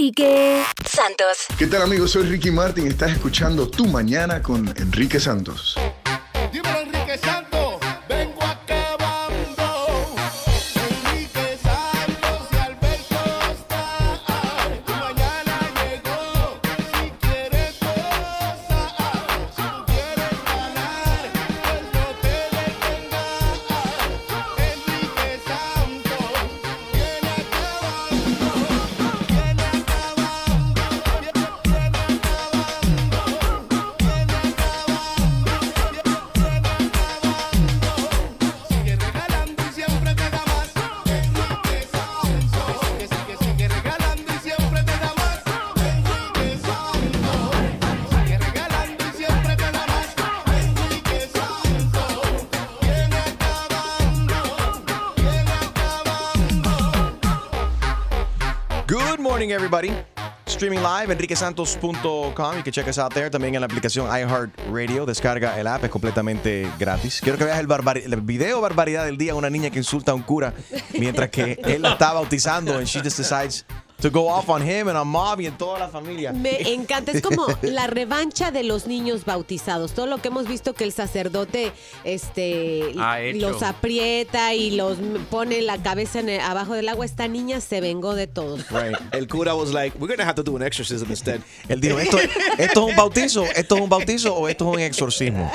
Enrique Santos. ¿Qué tal amigos? Soy Ricky Martin. Estás escuchando Tu Mañana con Enrique Santos. Everybody. Streaming live, enriquesantos.com. You can check us out there. También en la aplicación iHeartRadio. Descarga el app, es completamente gratis. Quiero que veas el, video barbaridad del día. Una niña que insulta a un cura mientras que él la está bautizando and she just decides to go off on him and on mom y en toda la familia. Me encanta, es como la revancha de los niños bautizados. Todo lo que hemos visto que el sacerdote este, los aprieta y los pone la cabeza en el- abajo del agua. Esta niña se vengó de todos. Right. El cura was like, we're gonna have to do an exorcism instead. Él dijo, ¿esto, ¿esto es un bautizo? ¿Esto es un bautizo o esto es un exorcismo?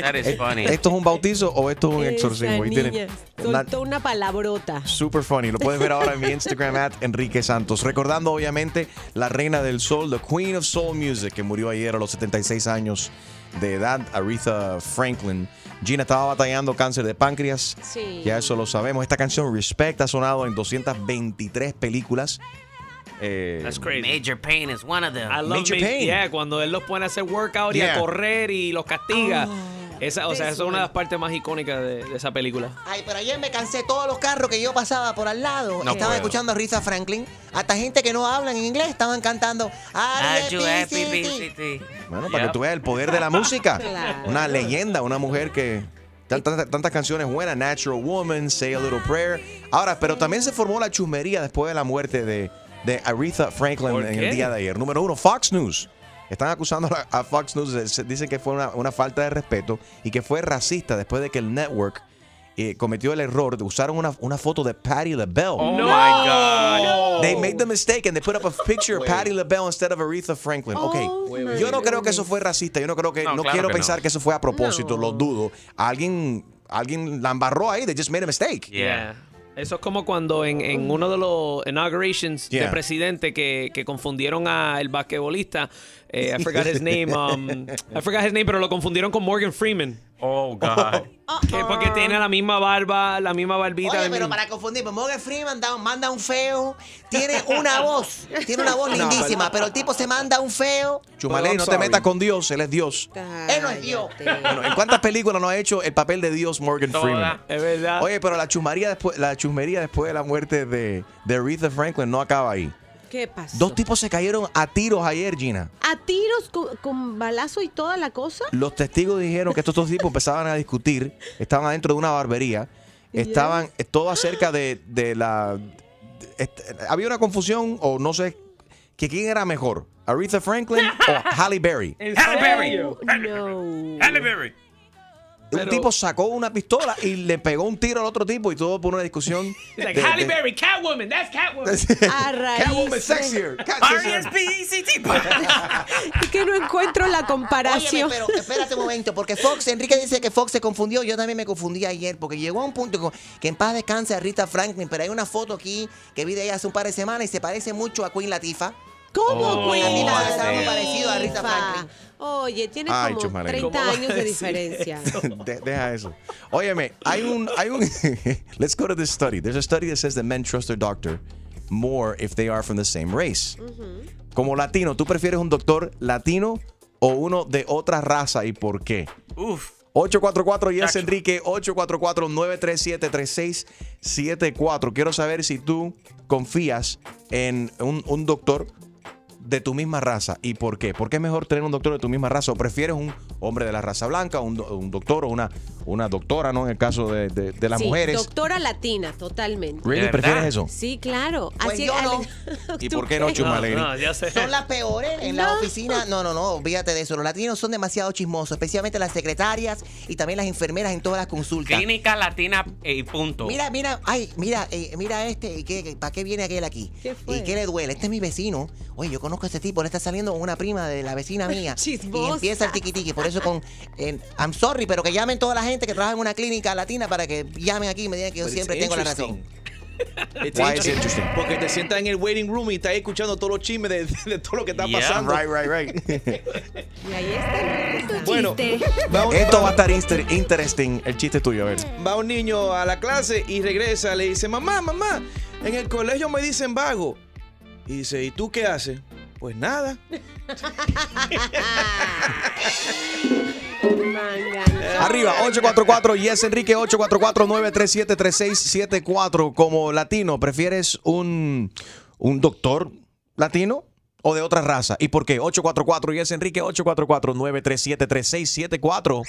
That is funny. ¿Esto es un bautizo o esto es un Esa exorcismo? Tiene niña soltó una palabrota. Super funny. Lo puedes ver ahora en mi Instagram at Enrique Santos. Recordando, obviamente, la reina del soul, the Queen of Soul Music, que murió ayer a los 76 años de edad, Aretha Franklin. Gina estaba batallando cáncer de páncreas. Sí. Ya eso lo sabemos. Esta canción Respect ha sonado en 223 películas. Eh, That's crazy. Major Pain is one of them. I love Major me- Pain. Yeah, cuando él los pone a hacer workout y Yeah. a correr y los castiga. Oh, esa, o sea, esa es una de las partes más icónicas de, de esa película. Ay, pero ayer me cansé todos los carros que yo pasaba por al lado. No estaban puedo. escuchando a Risa Franklin. Hasta gente que no hablan en inglés estaban cantando. R.E.P.C.T.. Bueno, para que tú veas el poder de la música. Claro. Una leyenda, una mujer que. tan- tan- Tantas canciones buenas, Natural Woman, Say a Little Prayer. Ahora, pero también se formó la chusmería después de la muerte de, de Aretha Franklin ¿Por en qué? el día de ayer. Número uno, Fox News. Están acusando a Fox News, dicen que fue una, una falta de respeto y que fue racista después de que el network eh, cometió el error de usar una, una foto de Patti LaBelle. Oh my God. They made the mistake and they put up a picture of Patti LaBelle instead of Aretha Franklin. Oh, ok, yo no creo que eso fue racista. Yo no creo que, No, no, claro quiero que pensar no. que eso fue a propósito. No. Lo dudo. Alguien, alguien la embarró ahí. They just made a mistake. Yeah. Eso es como cuando en, en uno de los inaugurations Yeah. del presidente que, que confundieron a el basquetbolista, eh, I forgot his name, um, I forgot his name, pero lo confundieron con Morgan Freeman. Oh, God. Que porque tiene la misma barba, la misma barbita. Oye, pero para confundir, pues Morgan Freeman da- manda un feo, tiene una voz, tiene una voz lindísima, pero el tipo se manda un feo. Chumaley, no te metas con Dios. Él es Dios. Él no es Dios. Bueno, ¿En cuántas películas no ha hecho el papel de Dios Morgan Toda. Freeman? Es verdad. Oye, pero la chusmería después, la chusmería después de la muerte de, de Aretha Franklin no acaba ahí. ¿Qué pasó? Dos tipos se cayeron a tiros ayer, Gina. ¿A tiros con, con balazo y toda la cosa? Los testigos dijeron que estos dos tipos empezaban a discutir, estaban adentro de una barbería, estaban eh, todo acerca de, de la... había una confusión o no sé, que quién era mejor, Aretha Franklin o Halle Berry. ¿En Halle Berry. No. Halle Berry. Un tipo sacó una pistola y le pegó un tiro al otro tipo y todo por una discusión. Like, de- Halle Berry, Catwoman, that's Catwoman. A raíz Catwoman sexier. Es que no encuentro la Óyeme, comparación. pero espérate un momento, porque Fox, Enrique dice que Fox se confundió, yo también me confundí ayer, porque llegó a un punto que en paz descanse a Rita Franklin, pero hay una foto aquí que vi de ella hace un par de semanas y se parece mucho a Queen Latifah. ¿Cómo, Oh, Queen Latifah? parecido a Rita Franklin. Oye, tiene Ay, como Chusmarelli. 30 ¿Cómo va a años de diferencia. De- deja eso. Óyeme, hay un, hay un, let's go to this study. There's a study that says that men trust their doctor more if they are from the same race. Como latino, ¿tú prefieres un doctor latino o uno de otra raza y por qué? Uf. 844 Yes Enrique 844-937-3674. Quiero saber si tú confías en un, un doctor de tu misma raza. ¿Y por qué? ¿Por qué es mejor tener un doctor de tu misma raza? ¿O prefieres un hombre de la raza blanca, un, do- un doctor o una, una doctora, ¿no? En el caso de, de- de las Sí, mujeres. Doctora latina, totalmente. ¿Really? ¿De ¿Prefieres eso? Sí, claro. Pues Así yo no. ¿Y ¿Tú por qué no, qué? Chuma Lady? No, ya sé. Son las peores en la oficina. No, no, no, olvídate de eso. Los latinos son demasiado chismosos, especialmente las secretarias y también las enfermeras en todas las consultas. Clínica latina eh, y punto. Mira, mira, ay, mira, eh, mira este, ¿y qué- qué- ¿para qué viene aquel aquí? ¿Qué fue? ¿Y qué le duele? Este es mi vecino. Oye, yo conozco a este tipo, le está saliendo una prima de la vecina mía. y empieza el tiqui tiqui. Por eso con, eh, I'm sorry, pero que llamen toda la gente que trabaja en una clínica latina para que llamen aquí y me digan que yo But siempre tengo la razón. Porque te sientas en el waiting room y estás escuchando todos los chismes de, de todo lo que está Yeah, pasando. Right, right, right. Y ahí está el Bueno, va Esto va a estar inter- interesting. El chiste es tuyo, a ver. va un niño a la clase y regresa, le dice, mamá, mamá, en el colegio me dicen vago. Y dice, ¿y tú qué haces? Pues nada. Arriba, 844 Yes Enrique 844-937-3674. Como latino, ¿prefieres un, un doctor latino o de otra raza? ¿Y por qué? 844 Yes Enrique 844-937-3674.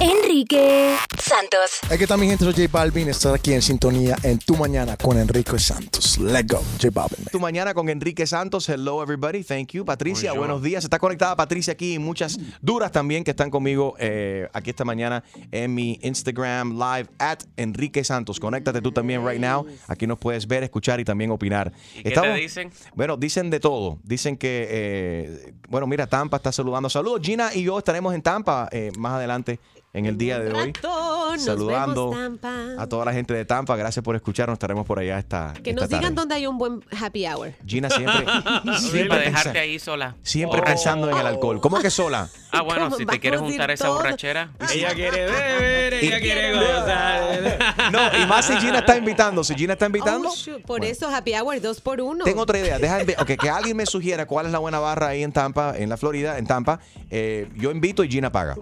Enrique Santos. Aquí está mi gente, soy J Balvin. Estar aquí en sintonía en Tu Mañana con Enrique Santos. Let's go, J Balvin. Tu mañana con Enrique Santos. Hello, everybody. Thank you. Patricia, buenos días. Está conectada Patricia aquí y muchas duras también que están conmigo eh, aquí esta mañana en mi Instagram live at Enrique Santos. Conéctate tú también right now. Aquí nos puedes ver, escuchar y también opinar. ¿Y qué te dicen? Bueno, dicen de todo. Dicen que, eh, bueno, mira, Tampa está saludando. Saludos, Gina y yo estaremos en Tampa eh, más adelante en el día de hoy. Nos Saludando vemos, Tampa. a toda la gente de Tampa. Gracias por escucharnos. Estaremos por allá esta Que esta nos digan tarde. dónde hay un buen happy hour. Gina siempre, siempre, Para pensa- dejarte ahí sola. siempre pensando en el alcohol. ¿Cómo que sola? Ah, bueno, ¿Cómo si te quieres vamos a juntar esa borrachera. Ella quiere beber, ella Y- quiere gozar. No, y más si Gina está invitando. Si Gina está invitando, Oh, shoot, Por eso happy hour dos por uno. tengo otra idea. Deja envi- ok, que alguien me sugiera cuál es la buena barra ahí en Tampa, en la Florida, en Tampa. Eh, yo invito y Gina paga.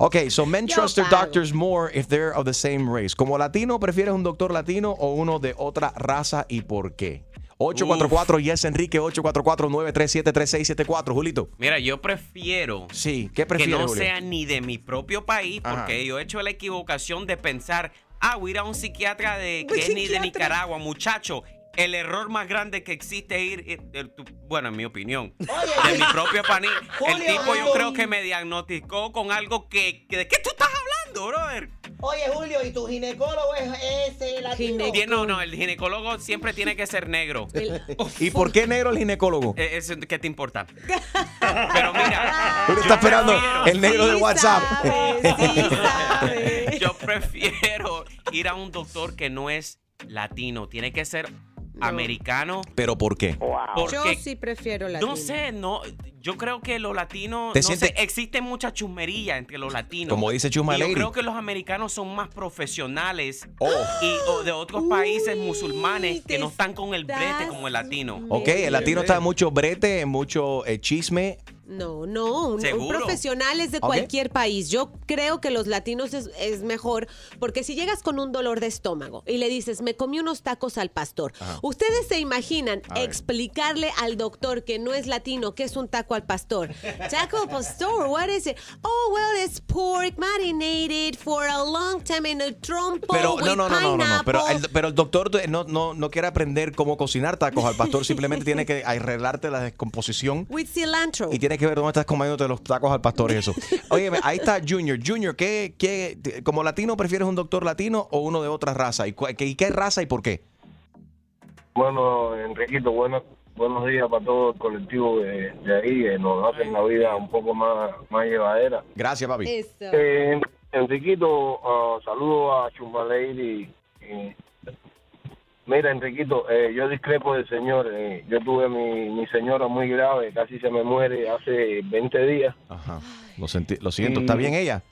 Ok, so men Yo trust their doctors more if they're of the same race. Como latino, ¿prefieres un doctor latino o uno de otra raza y por qué? 844 Yes Enrique 844-937-3674. Julito. Mira, yo prefiero Sí, ¿qué que no Julio? sea ni de mi propio país, Ajá. porque yo he hecho la equivocación de pensar, ah, voy a ir a un psiquiatra de que es ni de. Nicaragua, muchacho. El error más grande que existe es ir, ir- ir- tu- bueno, en mi opinión, de mi propio país. El tipo yo creo que me diagnosticó con algo que, que- ¿de qué tú estás hablando, brother? Oye, Julio, ¿y tu ginecólogo es ese latino? No, no, el ginecólogo siempre tiene que ser negro. El- ¿Y por qué negro el ginecólogo? Eh, ¿Qué te importa? Pero mira, Julio yo está esperando prefiero- el negro de Sí WhatsApp. sabe, sí sabe. Yo prefiero ir a un doctor que no es latino. Tiene que ser americano. ¿Pero por qué? Porque, Yo sí prefiero latino. no sé, no, yo creo que los latinos, ¿Te no sientes- sé, existe mucha chusmería entre los latinos. Como dice Chusma Y yo creo que los americanos son más profesionales Oh. y o de otros países Uy, musulmanes te que no están con el brete como el latino. Ok, el latino está en mucho brete, en mucho eh, chisme. No, no, un, un ¿Seguro? profesional es de cualquier país. Yo creo que los latinos es, es mejor porque si llegas con un dolor de estómago y le dices, me comí unos tacos al pastor, ustedes se imaginan A ver. explicarle al doctor que no es latino qué es un taco al pastor. Taco al pastor, what is it? Oh, well, it's pork marinated for a long time in a trompo Pero with no, no, no, no, no, no. Pero pineapple. el, pero el doctor eh, no, no, no quiere aprender cómo cocinar tacos al pastor, simplemente tiene que arreglarte la descomposición With cilantro. y tiene que ver dónde estás comiéndote los tacos al pastor y eso. Oye, ahí está Junior. Junior, ¿qué, qué, como latino prefieres un doctor latino o uno de otra raza? ¿Y, qué- y qué raza y por qué? Bueno, Enriquito, buenos, buenos días para todo el colectivo de, de ahí, que nos hacen la vida un poco más, más llevadera. Gracias, papi. Eso. Eh, Enriquito, ah, saludo a Chumbalady. y mira, Enriquito, eh, yo discrepo del señor. eh, yo tuve mi, mi señora muy grave, casi se me muere hace 20 días. Ajá. Lo, senti- lo siento. ¿Está bien ella?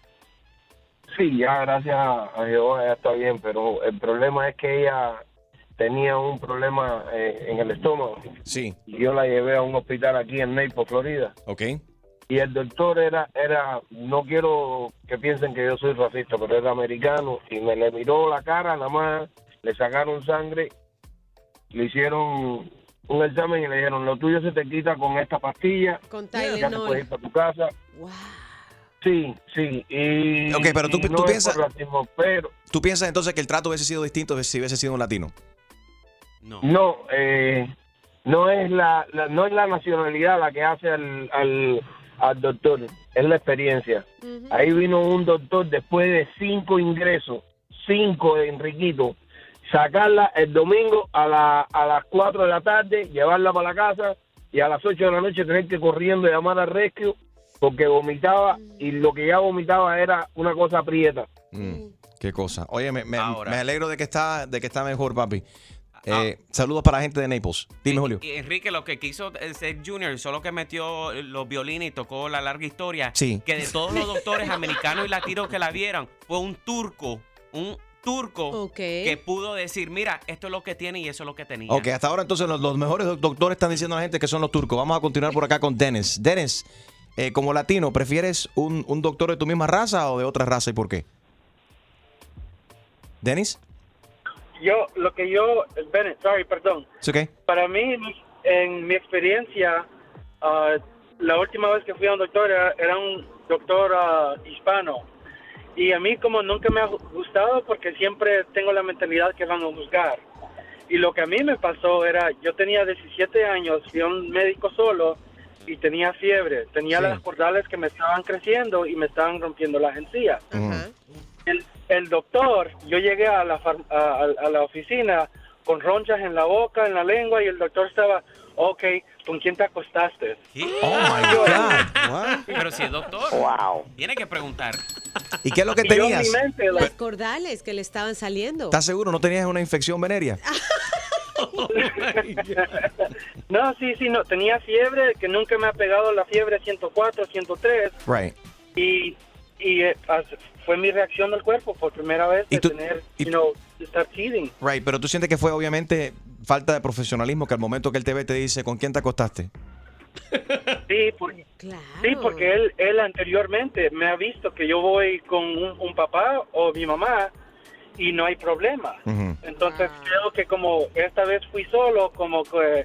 Sí, ya gracias a Jehová ya está bien, pero el problema es que ella tenía un problema eh, en el estómago. Sí. Y yo la llevé a un hospital aquí en Naples, Florida. Ok. Y el doctor era, era, no quiero que piensen que yo soy racista, pero era americano y me le miró la cara, nada más le sacaron sangre, le hicieron un examen y le dijeron, lo tuyo se te quita con esta pastilla, Con ya te puedes ir para tu casa. Sí, sí. Y, Ok, pero tú- y tú no es piensas- racismo, pero ¿Tú piensas entonces que el trato hubiese sido distinto si hubiese sido un latino? No, eh, no es la, la- no es la nacionalidad la que hace al, al, al doctor, es la experiencia. Ahí vino un doctor después de cinco ingresos, cinco de Enriquito, sacarla el domingo a, la, a las 4 de la tarde, llevarla para la casa y a las 8 de la noche tener que corriendo llamar al rescue porque vomitaba y lo que ya vomitaba era una cosa prieta. Mm, qué cosa. Oye, me, me- Ahora. me alegro de que está de que está mejor, papi. Eh, saludos para la gente de Naples. Dime, Julio. Enrique lo que quiso ser Junior, solo que metió los violines y tocó la larga historia. Sí. Que de todos los doctores americanos y latinos que la vieron, fue un turco, un turco que pudo decir, mira, esto es lo que tiene y eso es lo que tenía. Ok, hasta ahora entonces los, los mejores doc- doctores están diciendo a la gente que son los turcos. Vamos a continuar por acá con Dennis. Dennis, eh, como latino, ¿prefieres un, un doctor de tu misma raza o de otra raza y por qué? Dennis, Yo, lo que yo, Bennett, sorry, perdón. Para mí, mi- en mi experiencia, ah, la última vez que fui a un doctor era, era un doctor ah, hispano. Y a mí como nunca me ha gustado porque siempre tengo la mentalidad que van a juzgar. Y lo que a mí me pasó era, yo tenía 17 años, fui a un médico solo y tenía fiebre. Tenía Sí. las cordales que me estaban creciendo y me estaban rompiendo las encías. El, el doctor, yo llegué a la, far- a, a- a la oficina con ronchas en la boca, en la lengua, y el doctor estaba, ok, ¿con quién te acostaste? Oh my God. Pero si es doctor, tiene que preguntar. ¿Y qué es lo que Y yo en mi tenías? mente, Las cordales que le estaban saliendo. ¿Estás seguro? ¿No tenías una infección venérea? No, sí, sí, no. Tenía fiebre, que nunca me ha pegado la fiebre 104, 103. Right. Y, y eh, fue mi reacción del cuerpo por primera vez de tener, you know, estar teething. Right, pero tú sientes que fue obviamente falta de profesionalismo que al momento que él te ve te dice, ¿con quién te acostaste? Sí, por- sí, porque él, él anteriormente me ha visto que yo voy con un, un papá o mi mamá y no hay problema. Entonces creo que como esta vez fui solo, como que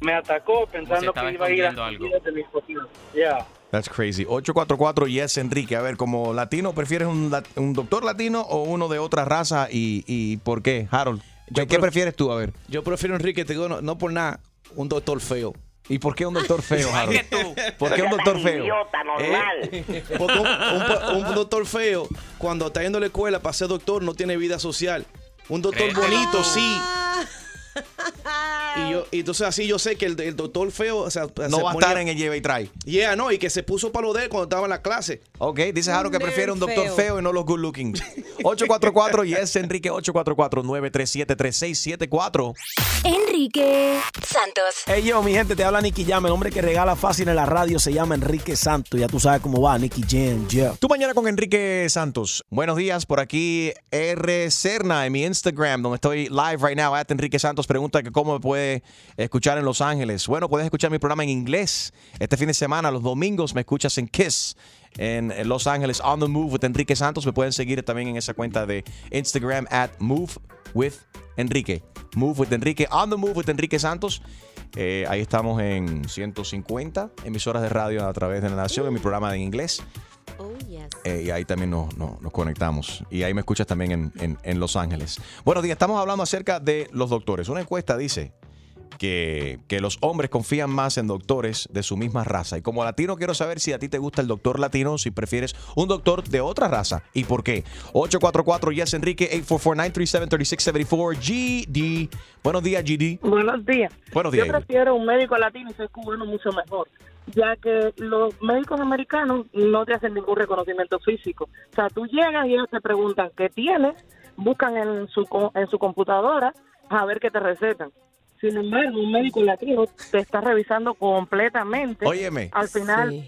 me atacó pensando que iba a ir a algo. de mis cocinas. Yeah. That's crazy. 844 Yes Enrique. A ver, como latino, ¿prefieres un, lat- un doctor latino o uno de otra raza? ¿Y, y por qué, Harold? ¿Qué, qué prefieres tú? A ver. Yo prefiero Enrique, te digo, no, no por nada, un doctor feo. ¿Y por qué un doctor feo, Harold? ¿Por qué un doctor feo? Eh, Porque un, un- un doctor feo, cuando está yendo a la escuela para ser doctor, no tiene vida social. Un doctor ¿Crees? bonito, sí. Y, yo, y entonces así yo sé que el, el doctor feo, o sea, No se va a estar en el lleva y trae. Yeah, no, y que se puso para lo de él cuando estaba en la clase. Ok, dice Harold que prefiere un doctor feo. feo. y no los good looking. 844 Yes Enrique 844-937-3674. Enrique Santos. Hey yo, mi gente, te habla Nicky Jam. El hombre que regala fácil en la radio se llama Enrique Santos. Ya tú sabes cómo va, Nicky Jam. Yeah. Tú mañana con Enrique Santos. Buenos días, por aquí R. Cerna en mi Instagram, donde estoy live right now. At Enrique Santos pregunta que cómo me puede escuchar en Los Ángeles. Bueno, puedes escuchar mi programa en inglés. Este fin de semana, los domingos, me escuchas en Kiss. En Los Ángeles, On the Move with Enrique Santos. Me pueden seguir también en esa cuenta de Instagram at Move with Enrique. Move with Enrique. On the Move with Enrique Santos. Eh, ahí estamos en 150 emisoras de radio a través de la nación en mi programa en inglés. Oh, yes. Eh, y ahí también nos, nos- nos conectamos. Y ahí me escuchas también en, en- en Los Ángeles. Buenos días, estamos hablando acerca de los doctores. Una encuesta dice que, que los hombres confían más en doctores de su misma raza. Y como latino quiero saber si a ti te gusta el doctor latino o si prefieres un doctor de otra raza. ¿Y por qué? 844 Yes Enrique 844-937-3674 GD. Buenos días, GD. Buenos días. Buenos días. Yo prefiero un médico latino y ser cubano mucho mejor, ya que los médicos americanos no te hacen ningún reconocimiento físico. O sea, tú llegas y ellos te preguntan qué tienes, buscan en su, co- en su computadora a ver qué te recetan. Sin embargo, un médico latino te está revisando completamente. Óyeme. Al final,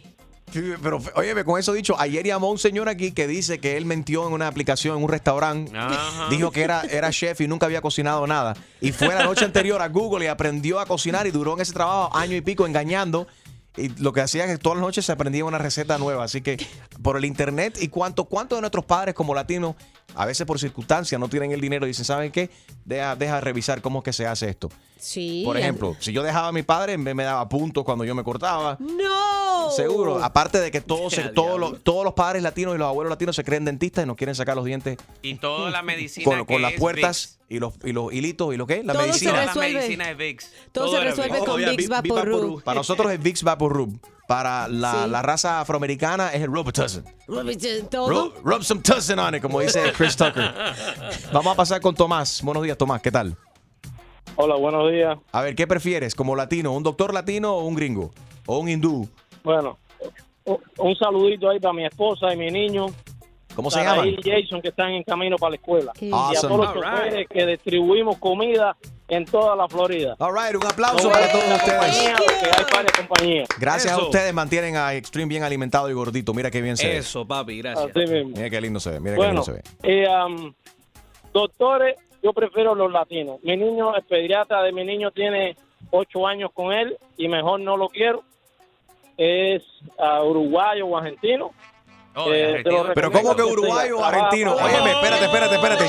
Sí, Pero, óyeme, con eso dicho, ayer llamó un señor aquí que dice que él mentió en una aplicación en un restaurante. Ajá. Dijo que era, era chef y nunca había cocinado nada. Y fue la noche anterior a Google y aprendió a cocinar y duró en ese trabajo año y pico engañando. Y lo que hacía es que todas las noches se aprendía una receta nueva. Así que por el internet y cuánto, cuánto de nuestros padres como latinos, a veces por circunstancias no tienen el dinero y dicen, ¿saben qué? Deja, deja revisar cómo es que se hace esto. Sí. Por ejemplo, si yo dejaba a mi padre, me, me daba puntos cuando yo me cortaba. No. Seguro. Aparte de que todos, se- todos, los, todos los padres latinos y los abuelos latinos se creen dentistas y nos quieren sacar los dientes Y toda la medicina con, que con las es puertas y los, y los hilitos y lo que la Todo se Vicks. medicina. Toda la resuelve. medicina es Vicks. Todo, se resuelve Vicks. con Oh, Vicks Vic- Vic Vaporub. Para nosotros es Vicks Vaporub. Para la, Sí. la raza afroamericana es el Robitussin. Todo. Rub, rub some tussin on it, como dice Chris Tucker. Vamos a pasar con Tomás. Buenos días, Tomás. ¿Qué tal? Hola, buenos días. A ver, ¿qué prefieres? ¿Como latino? ¿Un doctor latino o un gringo? ¿O un hindú? Bueno, un saludito ahí para mi esposa y mi niño. ¿Cómo se y Jason que están en camino para la escuela. Y a todos los right. que distribuimos comida en toda la Florida. All right, un aplauso No para todos ustedes. hay. Gracias a ustedes mantienen a Extreme bien alimentado y gordito. Mira qué bien se ve. Eso, papi, gracias. Así mismo. Mira qué lindo se ve. Mira qué lindo se ve. eh, am, doctores, yo prefiero los latinos. Mi niño, el pediatra de mi niño tiene ocho años con él y mejor no lo quiero. Es ah, uruguayo o argentino. Oh, Eh, Pero ¿cómo que uruguayo o argentino? Óyeme, espérate, espérate, espérate.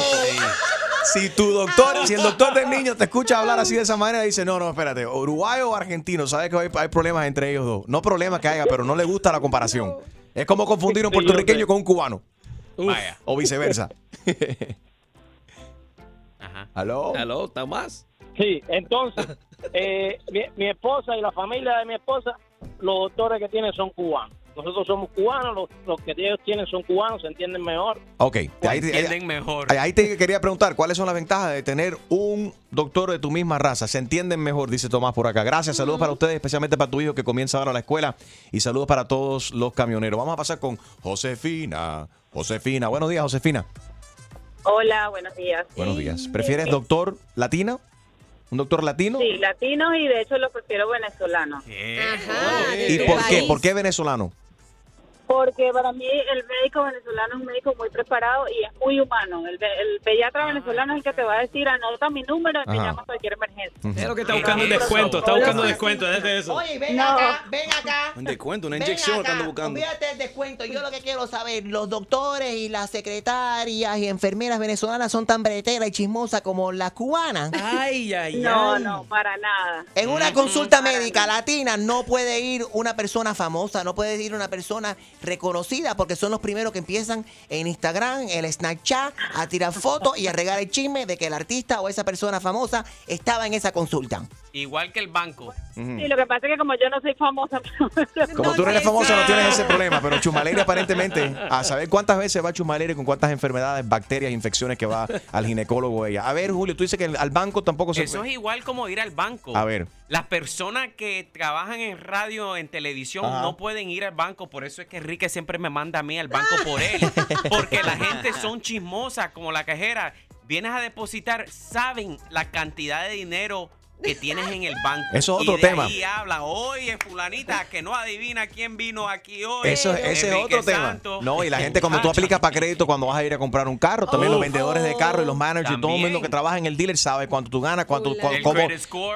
Si tu doctor, si el doctor del niño te escucha hablar así de esa manera, dice, no, no, espérate, uruguayo o argentino, sabes que hay, hay problemas entre ellos dos. No problemas que haya, pero no le gusta la comparación. Es como confundir un puertorriqueño con un cubano. Vaya. O viceversa. Ajá. ¿Aló? Hello, Tomás. Sí, entonces, eh, mi, mi esposa y la familia de mi esposa, los doctores que tienen son cubanos. Nosotros somos cubanos, los, los que ellos tienen son cubanos, se entienden mejor. Ok. Ahí, Entienden mejor. ahí- ahí te quería preguntar, ¿cuáles son las ventajas de tener un doctor de tu misma raza? Se entienden mejor, dice Tomás por acá. Gracias, saludos para ustedes, especialmente para tu hijo que comienza ahora la escuela. Y saludos para todos los camioneros. Vamos a pasar con Josefina. Josefina, buenos días, Josefina. Hola, buenos días. Buenos días. ¿Prefieres doctor latino? ¿Un doctor latino? Sí, latinos y de hecho lo prefiero venezolanos. Ajá, ¿Y por qué? ¿Por qué venezolano? Porque para mí el médico venezolano es un médico muy preparado y es muy humano. El, el pediatra venezolano es el que te va a decir, anota mi número y me Ajá. llama a cualquier emergencia. Es lo que está buscando un descuento. Está buscando descuento. Déjate eso. Oye, ven No. acá, ven acá. Un descuento, una Ven inyección ando buscando. Olvídate del descuento. Yo lo que quiero saber, los doctores y las secretarias y enfermeras venezolanas son tan breteras y chismosas como las cubanas. Ay, ay, No, ay. no, para nada. En una consulta médica latina no puede ir una persona famosa, no puede ir una persona reconocida porque son los primeros que empiezan en Instagram, en Snapchat, a tirar fotos y a regar el chisme de que el artista o esa persona famosa estaba en esa consulta. Igual que el banco. Sí, lo que pasa es que como yo no soy famosa, Como tú no eres famosa, no tienes ese problema, pero Chumaleire aparentemente, a saber cuántas veces va Chumaleire con cuántas enfermedades, bacterias, infecciones que va al ginecólogo ella. A ver, Julio, tú dices que al banco tampoco se Eso es igual como ir al banco. A ver. Las personas que trabajan en radio, en televisión, Ajá. no pueden ir al banco. Por eso es que Enrique siempre me manda a mí al banco por él. Porque la gente son chismosas, como la cajera. Vienes a depositar, saben la cantidad de dinero que tienes en el banco. Eso es Y otro de tema. ahí hablan, oye, fulanita, que no adivina quién vino aquí hoy. Eso, ese es otro tema. No, y la gente cuando tú aplicas para crédito cuando vas a ir a comprar un carro, también los Oh. vendedores de carro y los managers y todo el mundo que trabaja en el dealer sabe cuánto tú ganas, cuánto, cu- cómo,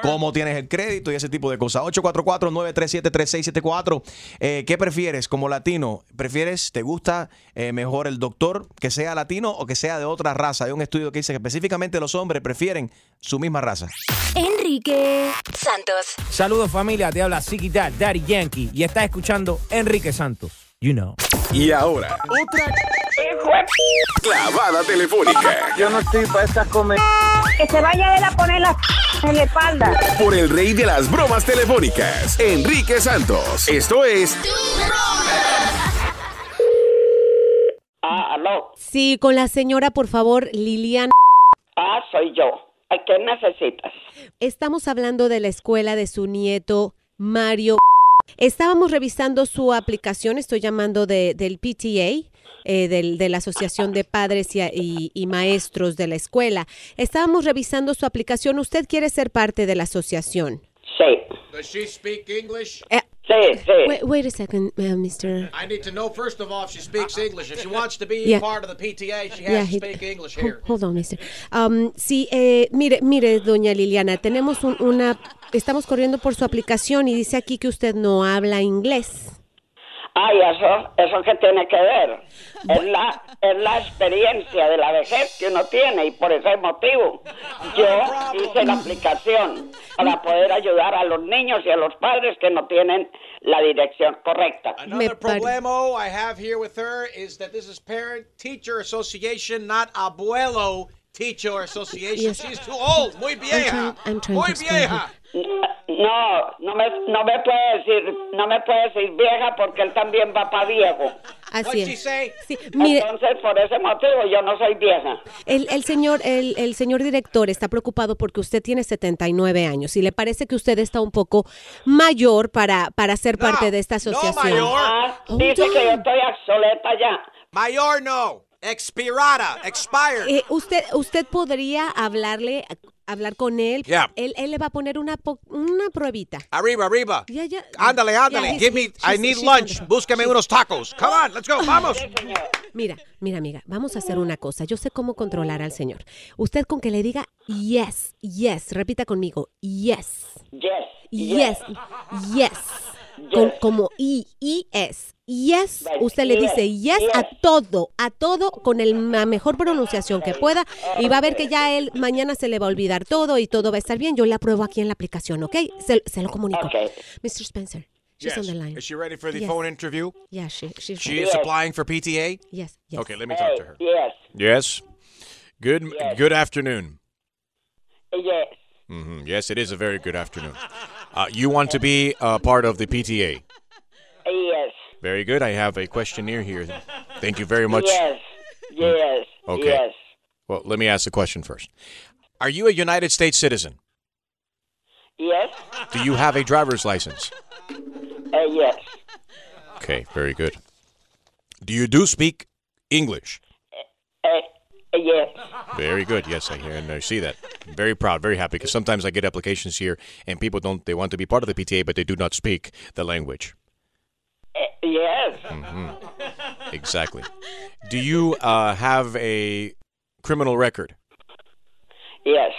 cómo tienes el crédito y ese tipo de cosas. 844-937-3674. Eh, ¿Qué prefieres como latino? ¿Prefieres, te gusta eh, mejor el doctor que sea latino o que sea de otra raza? Hay un estudio que dice que específicamente los hombres prefieren su misma raza. Enrique Santos. Saludos familia, te habla Siki Dad, Daddy Yankee y estás escuchando Enrique Santos. You know. Y ahora, Otra clavada telefónica Yo no estoy para estas comer. que se vaya él a poner la en la espalda. por el rey de las bromas telefónicas, Enrique Santos. Esto es Ah, aló. Sí, con la señora, por favor, Liliana. Ah, soy yo. ¿A ¿Qué necesitas? Estamos hablando de la escuela de su nieto Mario. Estábamos revisando su aplicación, estoy llamando de, del PTA, eh, del- de la Asociación de Padres y, y- y Maestros de la escuela. Estábamos revisando su aplicación. ¿Usted quiere ser parte de la asociación? Sí. Does she speak English? Eh, Sí, sí. Wait, wait a second, uh, Mr. I need to know first of all if she speaks English. If she wants to be Yeah. part of the PTA, she has Yeah, to he- speak English here. Hold on, mister. Um, sí, eh, mire, mire, doña Liliana, tenemos un- una estamos corriendo por su aplicación y dice aquí que usted no habla inglés. Ay, eso, eso que tiene que ver. Es la, es la experiencia de la vejez que uno tiene y por ese motivo yo hice la aplicación para poder ayudar a los niños y a los padres que no tienen la dirección correcta. Another problemo I have here with her is that this is Parent Teacher Association, not Abuelo Teacher Association. Yes. She's too old. Muy I'm vieja. trying, I'm trying Muy to explain vieja. No, no me, no me puede decir, no me puede decir vieja porque él también va para viejo. Así es. Sí, Mire, mire, Entonces, por ese motivo, yo no soy vieja. el, el señor, el, el señor director está preocupado porque usted tiene 79 años y le parece que usted está un poco mayor para, para ser parte de esta asociación. Ah, dice que yo estoy obsoleta ya. Mayor no. Expirada. Expired. Eh, usted, usted podría hablarle, hablar con él. Yeah. Él, él le va a poner una, po- una pruebita. Arriba, arriba. Ya, ya. Ándale, ándale. Yeah, Give me, I need lunch. Búsqueme unos tacos. Come on, let's go. Vamos. Mira, mira, amiga, vamos a hacer una cosa. Yo sé cómo controlar al señor. Usted con que le diga yes, yes, repita conmigo, yes, Yes. yes, yes, Con- como I, I, S. Yes, usted le dice yes a todo, a todo con el- la mejor pronunciación que pueda y va a ver que ya él mañana se le va a olvidar todo y todo va a estar bien. Yo le apruebo aquí en la aplicación, ¿ok? Se, se lo comunico. Mr. Spencer, she's on the line. Is she ready for the Yes. phone interview? Yeah, she, she's She is applying for PTA? Yes, yes. Okay, let me talk to her. Yes. Yes. Good good afternoon. Yes. hmm Yes, it is a very good afternoon. Uh, you want to be a part of the PTA? Yes. Very good. I have a questionnaire here. Thank you very much. Yes. Yes. Okay. Yes. Well, let me ask the question first. Are you a United States citizen? Yes. Do you have a driver's license? Uh, yes. Okay, very good. Do you do speak English? Yes. Very good. Yes, I hear and I see that. I'm very proud, very happy because sometimes I get applications here and people don't they want to be part of the PTA but they do not speak the language. Uh, yes. hmm Exactly. Do you uh, have a criminal record? Yes.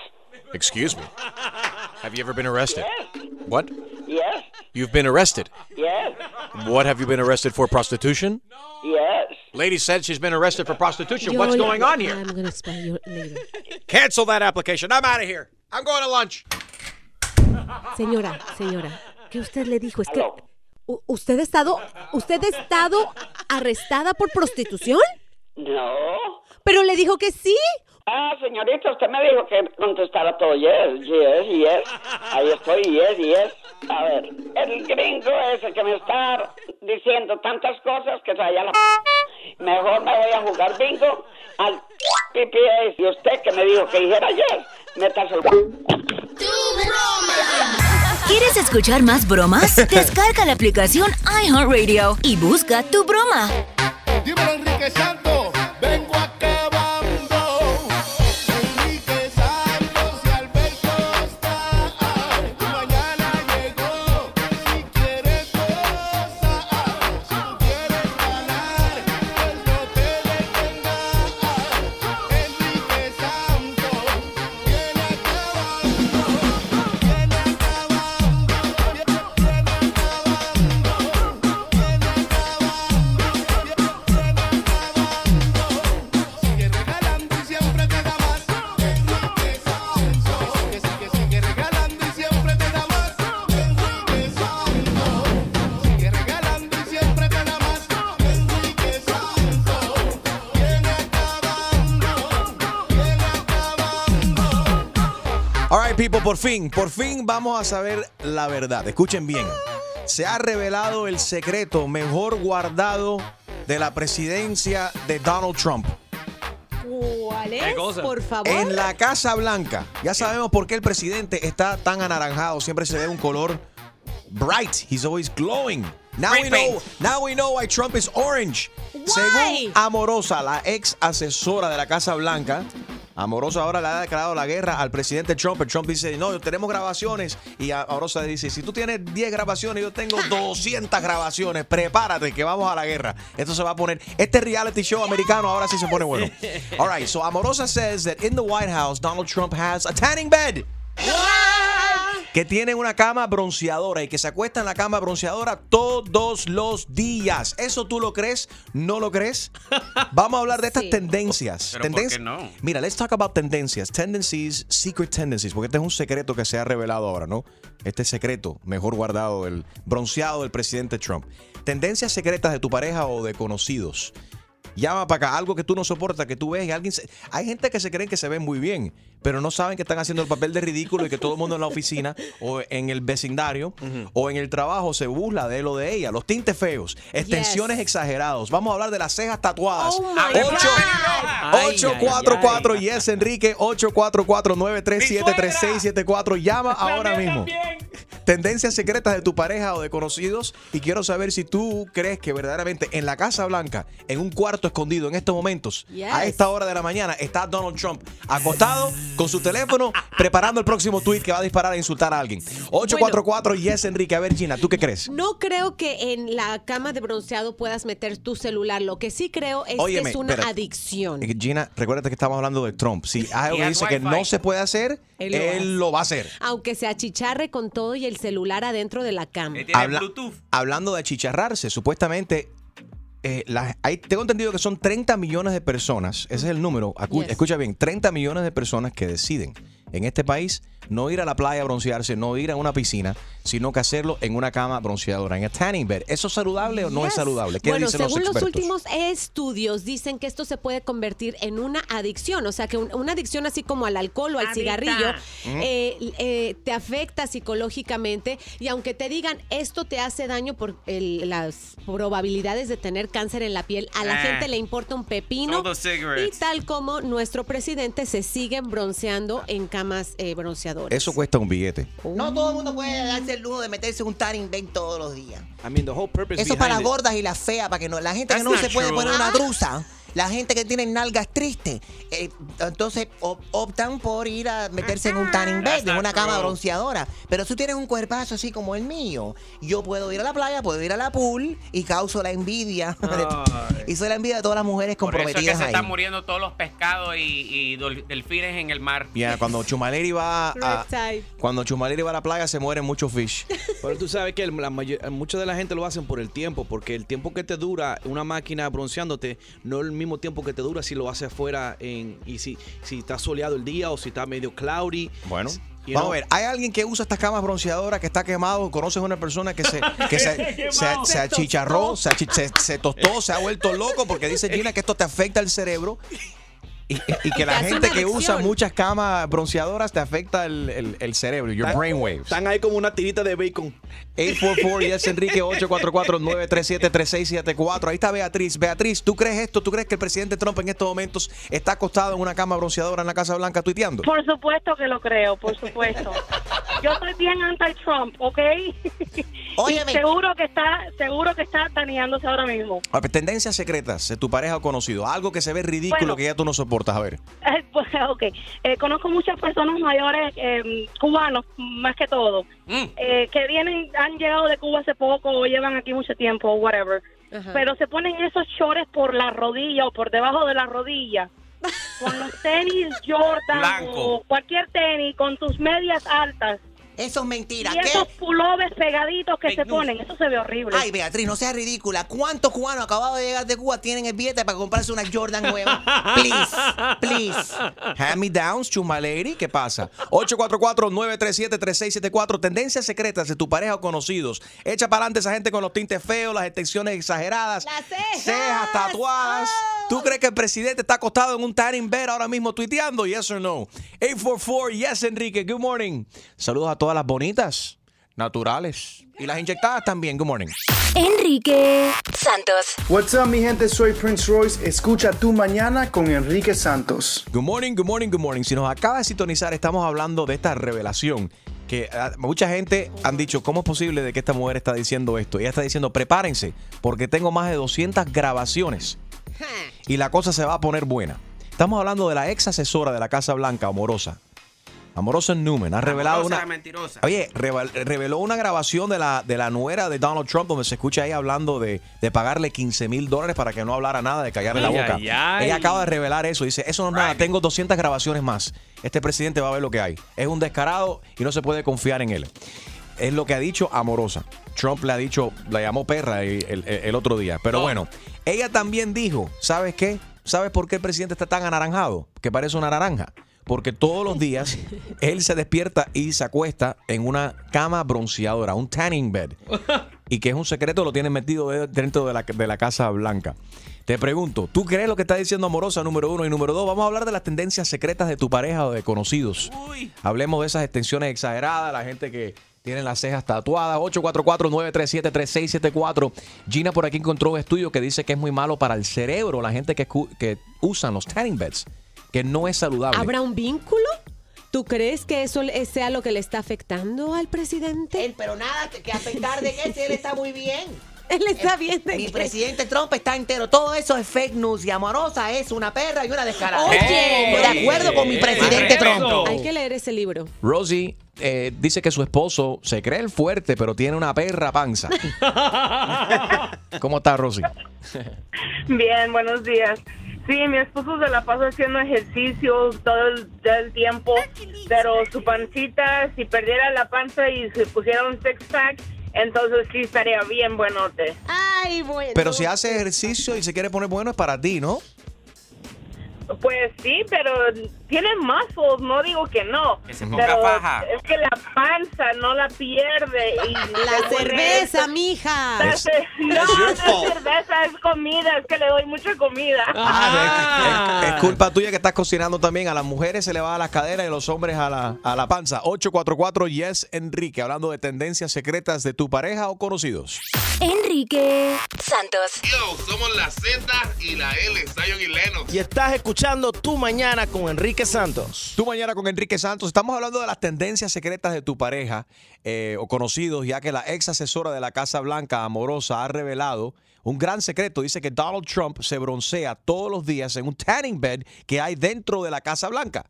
Excuse me. Have you ever been arrested? Yes. What? Yes. You've been arrested. Yes. What have you been arrested for? Prostitution? Yes. Lady said she's been arrested for prostitution. Yo- What's going on here? I'm going to explain you later. Cancel that application. I'm out of here. I'm going to lunch. Señora, señora, ¿qué usted le dijo? Es que usted ha estado, usted ha estado arrestada por prostitución, No. pero le dijo que sí. Ah, señorita, usted me dijo que contestara todo yes, yes, yes. Ahí estoy, yes, yes. A ver, el gringo ese que me está diciendo tantas cosas que se vaya a la... p- Mejor me voy a jugar bingo al PPA. Y usted que me dijo que dijera yes, métase el... ¿Quieres escuchar más bromas? Descarga la aplicación iHeartRadio y busca tu broma. Dímelo, Enrique Santos, por fin, por fin vamos a saber la verdad. Escuchen bien. Se ha revelado el secreto mejor guardado de la presidencia de Donald Trump. ¿Cuál es? Por favor. En la Casa Blanca. Ya sabemos por qué el presidente está tan anaranjado. Siempre se ve un color bright. He's always glowing. Now we know, now we know why Trump is orange. Según Amorosa, la ex asesora de la Casa Blanca, Amorosa ahora le ha declarado la guerra al presidente Trump. El Trump dice, no, tenemos grabaciones. Y Amorosa dice, si tú tienes 10 grabaciones, yo tengo 200 grabaciones. Prepárate que vamos a la guerra. Esto se va a poner, este reality show americano ahora sí se pone bueno. All right, so Amorosa says that in the White House, Donald Trump has a tanning bed. Que tienen una cama bronceadora y que se acuestan en la cama bronceadora todos los días. ¿Eso tú lo crees? ¿No lo crees? Vamos a hablar de estas Sí. tendencias. Pero ¿por Tendencias- qué no? Mira, let's talk about tendencias. Tendencies, secret tendencies, porque este es un secreto que se ha revelado ahora, ¿no? Este secreto mejor guardado, el bronceado del presidente Trump. Tendencias secretas de tu pareja o de conocidos. Llama para acá, algo que tú no soportas, que tú ves y alguien... se- Hay gente que se creen que se ven muy bien, pero no saben que están haciendo el papel de ridículo y que todo el mundo en la oficina o en el vecindario o en el trabajo se burla de él o de ella. Los tintes feos, extensiones exagerados. Vamos a hablar de las cejas tatuadas. Oh Ocho- Ay, 844 Yes Enrique 844-937-3674 Llama ahora mismo. Tendencias secretas de tu pareja o de conocidos y quiero saber si tú crees que verdaderamente en la Casa Blanca, en un cuarto escondido en estos momentos, Yes. a esta hora de la mañana, está Donald Trump acostado con su teléfono preparando el próximo tweet que va a disparar a insultar a alguien. 844 Yes Enrique. A ver Gina, ¿tú qué crees? No creo que en la cama de bronceado puedas meter tu celular. Lo que sí creo es Óyeme, que es una espérate. adicción. Eh, Gina, recuérdate que estamos hablando de Trump. Si hay algo que dice que no se puede hacer, Él él, lo lo va a hacer. Aunque se achicharre con todo y el celular adentro de la cama. Habla- Hablando de achicharrarse, supuestamente. Eh, la- hay- tengo entendido que son 30 millones de personas, ese es el número, acu- Yes. escucha bien, 30 millones de personas que deciden en este país no ir a la playa a broncearse, no ir a una piscina, sino que hacerlo en una cama bronceadora, en a tanning bed. ¿Eso es saludable o no es saludable? ¿Qué bueno, dicen los según los, expertos? últimos estudios dicen que esto se puede convertir en una adicción, o sea que un- una adicción así como al alcohol o al Adicta. cigarrillo Mm. eh, eh, te afecta psicológicamente y aunque te digan esto te hace daño por el- las probabilidades de tener cáncer en la piel, a la Ah. gente le importa un pepino y tal como nuestro presidente se siguen bronceando en camas eh, bronceadoras. Eso cuesta un billete. No todo el mundo puede darse el lujo de meterse un tanning bed todos los días. I mean, the whole purpose Eso para las gordas y las feas, para que no, la gente que no se puede true. poner una Ah. La gente que tiene nalgas tristes, eh, entonces op- optan por ir a meterse en un tanning bed, en una cama true. bronceadora. Pero si tú tienes un cuerpazo así como el mío, yo puedo ir a la playa, puedo ir a la pool y causo la envidia. y soy la envidia de todas las mujeres Por eso es que comprometidas se ahí. están muriendo todos los pescados y, delfines en el mar. Ya, cuando Chumaleri va a, cuando Chumaleri va a la playa se mueren muchos fish. Pero tú sabes que la mayor- mucha de la gente lo hacen por el tiempo, porque el tiempo que te dura una máquina bronceándote no es el mismo tiempo que te dura si lo hace afuera en, y si, si está soleado el día o si está medio cloudy. Bueno. You Vamos know? a ver, ¿hay alguien que usa estas camas bronceadoras que está quemado? ¿Conoces una persona que se, que se, se- se Se achicharró, se, achi- se- se tostó, se ha vuelto loco? Porque dice Gina que esto te afecta el cerebro y, y que la gente que usa muchas camas bronceadoras te afecta el, el- el cerebro, your Están- brainwaves. Están ahí como una tirita de bacon. 844 yes Enrique 844-937-3674. Ahí está Beatriz. Beatriz, ¿tú crees esto? ¿Tú crees que el presidente Trump en estos momentos está acostado en una cama bronceadora en la Casa Blanca tuiteando? Por supuesto que lo creo, por supuesto. Yo soy bien anti-Trump, ¿ok? Óyeme. Y seguro que está, seguro que está taneándose ahora mismo. A ver, tendencias secretas de tu pareja o conocido. Algo que se ve ridículo Bueno. que ya tú no soportas. A ver. Eh, pues, ok, Eh, conozco muchas personas mayores, eh, cubanos más que todo, eh, que vienen, han llegado de Cuba hace poco o llevan aquí mucho tiempo, o whatever, pero se ponen esos shorts por la rodilla o por debajo de la rodilla, con los tenis Jordan Blanco. o cualquier tenis, con tus medias altas. Eso es mentira. Y ¿Qué? esos pullovers pegaditos que se ponen, eso se ve horrible. Ay, Beatriz, no seas ridícula. ¿Cuántos cubanos acabados de llegar de Cuba tienen el billete para comprarse una Jordan nueva? Please, please. Hand me downs, chuma lady. ¿Qué pasa? 844-937-3674. Tendencias secretas de tu pareja o conocidos. Echa para adelante esa gente con los tintes feos, las extensiones exageradas. cejas. tatuadas. ¿Tú crees que el presidente está acostado en un tanning bed ahora mismo tuiteando? Yes or no. 844 Yes Enrique. Good morning. Saludos a todas las bonitas, naturales y las inyectadas también. Good morning. Enrique Santos. What's up, mi gente? Soy Prince Royce. Escucha tu mañana con Enrique Santos. Good morning, good morning, good morning. Si nos acaba de sintonizar, estamos hablando de esta revelación que ah, mucha gente han dicho, ¿cómo es posible de que esta mujer está diciendo esto? Ella está diciendo, prepárense, porque tengo más de 200 grabaciones y la cosa se va a poner buena. Estamos hablando de la ex asesora de la Casa Blanca, Amorosa. Amorosa Newman ha revelado Amorosa, una. mentirosa. Oye, revel- reveló una grabación de la, de la nuera de Donald Trump donde se escucha ella hablando de, de pagarle 15 mil dólares para que no hablara nada, de callarle la boca. ay, ay. Ella acaba de revelar eso. Dice, eso no es nada, tengo 200 grabaciones más. Este presidente va a ver lo que hay. Es un descarado y no se puede confiar en él. Es lo que ha dicho Amorosa. Trump le ha dicho, la llamó perra el, el- el otro día. Pero bueno, ella también dijo, ¿sabes qué? ¿Sabes por qué el presidente está tan anaranjado? Que parece una naranja. Porque todos los días él se despierta y se acuesta en una cama bronceadora, un tanning bed. Y que es un secreto, lo tienen metido de- dentro de la, de la Casa Blanca. Te pregunto, ¿tú crees lo que está diciendo Amorosa número uno y número dos? Vamos a hablar de las tendencias secretas de tu pareja o de conocidos. Hablemos de esas extensiones exageradas, la gente que tiene las cejas tatuadas. 844-937-3674. Gina por aquí encontró un estudio que dice que es muy malo para el cerebro la gente que, que usan los tanning beds, que no es saludable. ¿Habrá un vínculo? ¿Tú crees que eso sea lo que le está afectando al presidente? Él, pero nada que, afectar de que si él está muy bien. Él está bien de Mi qué? presidente Trump está entero. Todo eso es fake news y amorosa es una perra y una descarada. Oye. De acuerdo con mi presidente Trump. Hay que leer ese libro. Rosie eh, dice que su esposo se cree el fuerte, pero tiene una perra panza. ¿Cómo está, Rosie? Bien, buenos días. Sí, mi esposo se la pasa haciendo ejercicio todo el, todo el tiempo, pero su pancita, si perdiera la panza y se pusiera un six pack, entonces sí estaría bien buenote. Ay, bueno. Pero si hace ejercicio y se quiere poner bueno es para ti, ¿no? Pues sí, pero tiene muscles, no digo que no. Que se ponga pero faja. es que la panza no la pierde. Y La cerveza, mija. La ce- no, es cerveza, es comida, es que le doy mucha comida. Ah, es, es culpa tuya que estás cocinando también. A las mujeres se le va a las caderas y a los hombres a la, a la panza. 844 Yes Enrique, hablando de tendencias secretas de tu pareja o conocidos. Enrique Santos. Yo, somos la Z y la L, Zion y Lennox. Y estás escuchando Tu Mañana con Enrique Santos. Tu mañana con Enrique Santos. Estamos hablando de las tendencias secretas de tu pareja eh, o conocidos, ya que la ex asesora de la Casa Blanca, Amorosa, ha revelado un gran secreto. Dice que Donald Trump se broncea todos los días en un tanning bed que hay dentro de la Casa Blanca.